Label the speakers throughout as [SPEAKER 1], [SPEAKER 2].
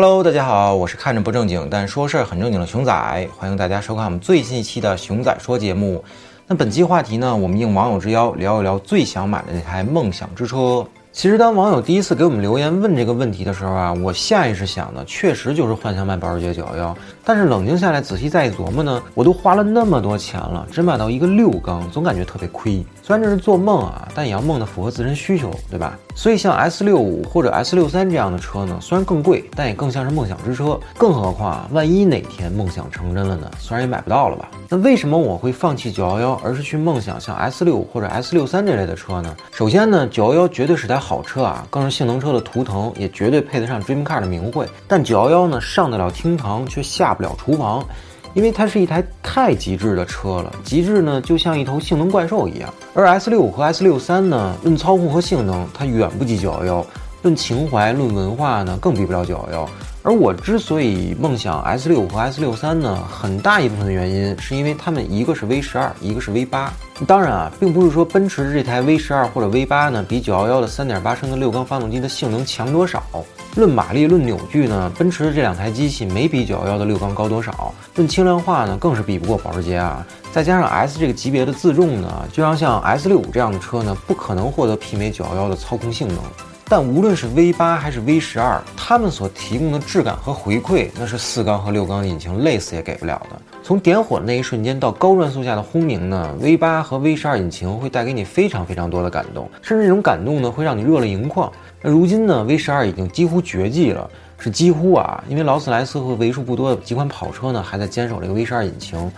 [SPEAKER 1] Hello，大家好，我是看着不正经但说事儿很正经的熊仔，欢迎大家收看我们最新一期的熊仔说节目。那本期话题呢，我们应网友之邀聊一聊最想买的那台梦想之车。其实当网友第一次给我们留言问这个问题的时候啊，我下意识想的确实就是幻想买保时捷911。但是冷静下来仔细再一琢磨呢，我都花了那么多钱了，只买到一个六缸，总感觉特别亏。虽然这是做梦啊，但也要梦的符合自身需求，对吧？所以像 S 六五或者 S 六三这样的车呢，虽然更贵，但也更像是梦想之车。更何况啊，万一哪天梦想成真了呢？虽然也买不到了吧？那为什么我会放弃911，而是去梦想像 S 六五或者 S 六三这类的车呢？首先呢，911绝对是台好车啊，更是性能车的图腾，也绝对配得上 Dream Car 的名讳。但911呢，上得了厅堂，却下不了厨房。因为它是一台太极致的车了，极致呢就像一头性能怪兽一样。而 S 六五和 S 六三呢，论操控和性能，它远不及九幺幺论情怀、论文化呢，更比不了九幺幺。而我之所以梦想 S 六五和 S 六三呢，很大一部分的原因是因为它们一个是 V 十二，一个是 V 八。当然啊，并不是说奔驰的这台 V 十二或者 V 八呢，比911的3.8升的六缸发动机的性能强多少。论马力、论扭矩呢，奔驰的这两台机器没比911的六缸高多少。论轻量化呢，更是比不过保时捷啊。再加上 S 这个级别的自重呢，就像像 S 六五这样的车呢，不可能获得媲美911的操控性能。但无论是 V 八还是 V 十二，它们所提供的质感和回馈，那是四缸和六缸引擎累死也给不了的。从点火的那一瞬间到高转速下的轰鸣呢，V 八和 V 十二引擎会带给你非常非常多的感动，甚至这种感动呢，会让你热泪盈眶。那如今呢，V 十二已经几乎绝迹了，是几乎啊，因为劳斯莱斯和为数不多的几款跑车呢，还在坚守这个 V 十二引擎，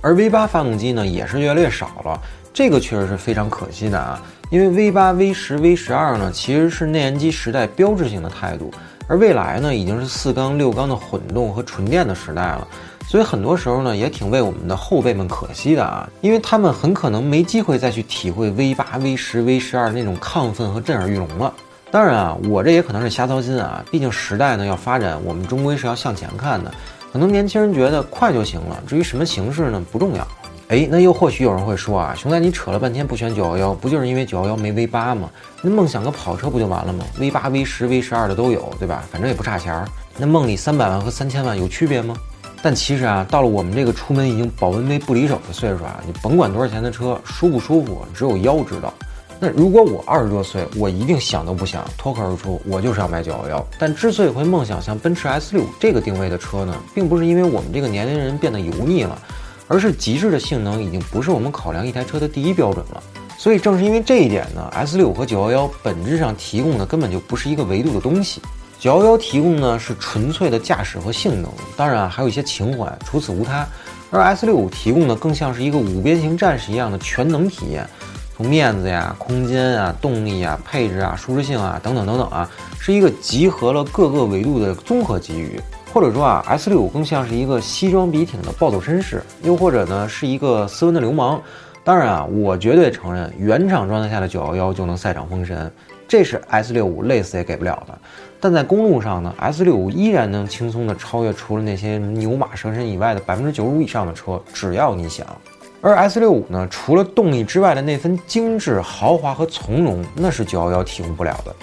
[SPEAKER 1] 而 V 八发动机呢，也是越来越少了，这个确实是非常可惜的啊，因为 V 八、V 十、V 十二呢，其实是内燃机时代标志性的态度，而未来呢，已经是四缸、六缸的混动和纯电的时代了，所以很多时候呢，也挺为我们的后辈们可惜的啊，因为他们很可能没机会再去体会 V 八、V 十、V 十二那种亢奋和震耳欲聋了。当然啊，我这也可能是瞎操心啊。毕竟时代呢要发展，我们终归是要向前看的。很多年轻人觉得快就行了，至于什么形式呢，不重要。哎，那又或许有人会说啊，熊仔你扯了半天不选911，不就是因为911没 V 八吗？那梦想个跑车不就完了吗？V 八、V 十、V 十二的都有，对吧？反正也不差钱儿。那梦里三百万和三千万有区别吗？但其实啊，到了我们这个出门已经保温杯不离手的岁数啊，你甭管多少钱的车，舒不舒服，只有腰知道。那如果我二十多岁，我一定想都不想，脱口而出，我就是要买911。但之所以会梦想像奔驰 S 六这个定位的车呢，并不是因为我们这个年龄人变得油腻了，而是极致的性能已经不是我们考量一台车的第一标准了。所以正是因为这一点呢，S 六和911本质上提供的根本就不是一个维度的东西。911提供呢是纯粹的驾驶和性能，当然还有一些情怀，除此无他。而 S 六五提供的更像是一个五边形战士一样的全能体验。从面子呀、空间啊、动力啊、配置啊、舒适性啊等等等等啊，是一个集合了各个维度的综合给予。或者说啊，S 六五更像是一个西装笔挺的暴走绅士，又或者呢是一个斯文的流氓。当然啊，我绝对承认原厂状态下的911就能赛场封神，这是 S 六五累死也给不了的。但在公路上呢，S 六五依然能轻松的超越除了那些牛马蛇神以外的百分之九十五以上的车，只要你想。而 S 六五呢，除了动力之外的那份精致、豪华和从容，那是911提供不了的。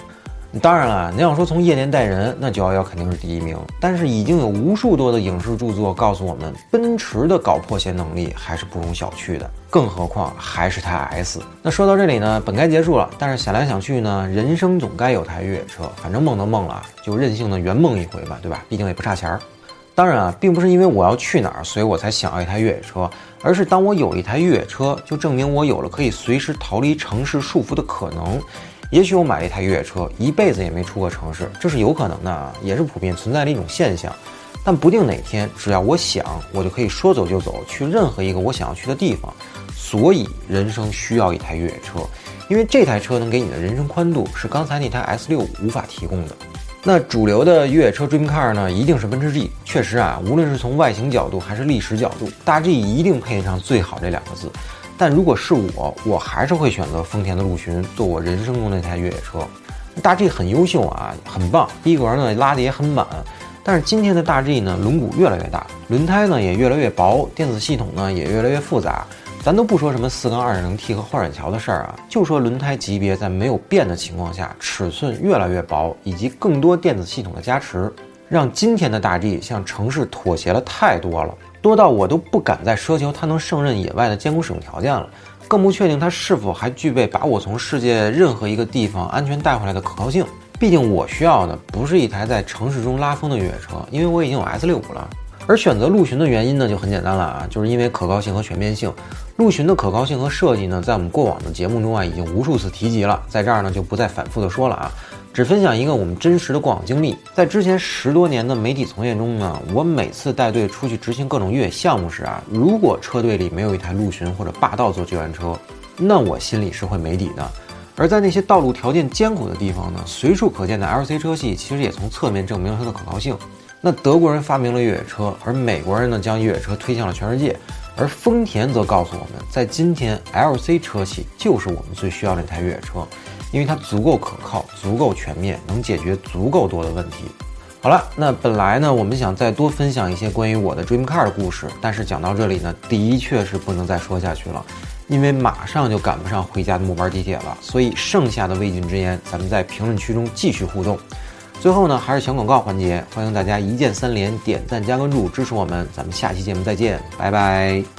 [SPEAKER 1] 当然了，你要说从业内待人，那911肯定是第一名。但是已经有无数多的影视著作告诉我们，奔驰的搞破鞋能力还是不容小觑的。更何况还是台 S。那说到这里呢，本该结束了。但是想来想去呢，人生总该有台越野车。反正梦都梦了，就任性的圆梦一回吧，对吧？毕竟也不差钱儿。当然啊，并不是因为我要去哪儿，所以我才想要一台越野车，而是当我有一台越野车，就证明我有了可以随时逃离城市束缚的可能。也许我买了一台越野车，一辈子也没出过城市，这是有可能的啊，也是普遍存在的一种现象。但不定哪天，只要我想，我就可以说走就走，去任何一个我想要去的地方。所以，人生需要一台越野车，因为这台车能给你的人生宽度，是刚才那台 S 六五无法提供的。那主流的越野车 Dream Car 呢，一定是奔驰 G。确实啊，无论是从外形角度还是历史角度，大 G 一定配得上最好这两个字。但如果是我，我还是会选择丰田的陆巡做我人生中那台越野车。大 G 很优秀啊，很棒，逼格呢拉得也很满。但是今天的大 G 呢，轮毂越来越大，轮胎呢也越来越薄，电子系统呢也越来越复杂。咱都不说什么四缸二点零 T 和换挡桥的事儿啊，就说轮胎级别在没有变的情况下，尺寸越来越薄，以及更多电子系统的加持。让今天的大 G 向城市妥协了太多了，多到我都不敢再奢求它能胜任野外的艰苦使用条件了，更不确定它是否还具备把我从世界任何一个地方安全带回来的可靠性。毕竟我需要的不是一台在城市中拉风的越野车，因为我已经有 S 六五了。而选择陆巡的原因呢，就很简单了啊，就是因为可靠性和全面性。陆巡的可靠性和设计呢，在我们过往的节目中啊，已经无数次提及了，在这儿呢就不再反复的说了啊，只分享一个我们真实的过往经历。在之前十多年的媒体从业中呢，我每次带队出去执行各种越野项目时啊，如果车队里没有一台陆巡或者霸道做救援车，那我心里是会没底的。而在那些道路条件艰苦的地方呢，随处可见的 LC 车系，其实也从侧面证明了它的可靠性。那德国人发明了越野车，而美国人呢将越野车推向了全世界，而丰田则告诉我们在今天，LC 车系就是我们最需要的那台越野车，因为它足够可靠、足够全面，能解决足够多的问题。好了，那本来呢我们想再多分享一些关于我的 Dream Car 的故事，但是讲到这里呢，的确是不能再说下去了，因为马上就赶不上回家的末班地铁了，所以剩下的未尽之言，咱们在评论区中继续互动。最后呢，还是小广告环节，欢迎大家一键三连、点赞加关注支持我们。咱们下期节目再见，拜拜。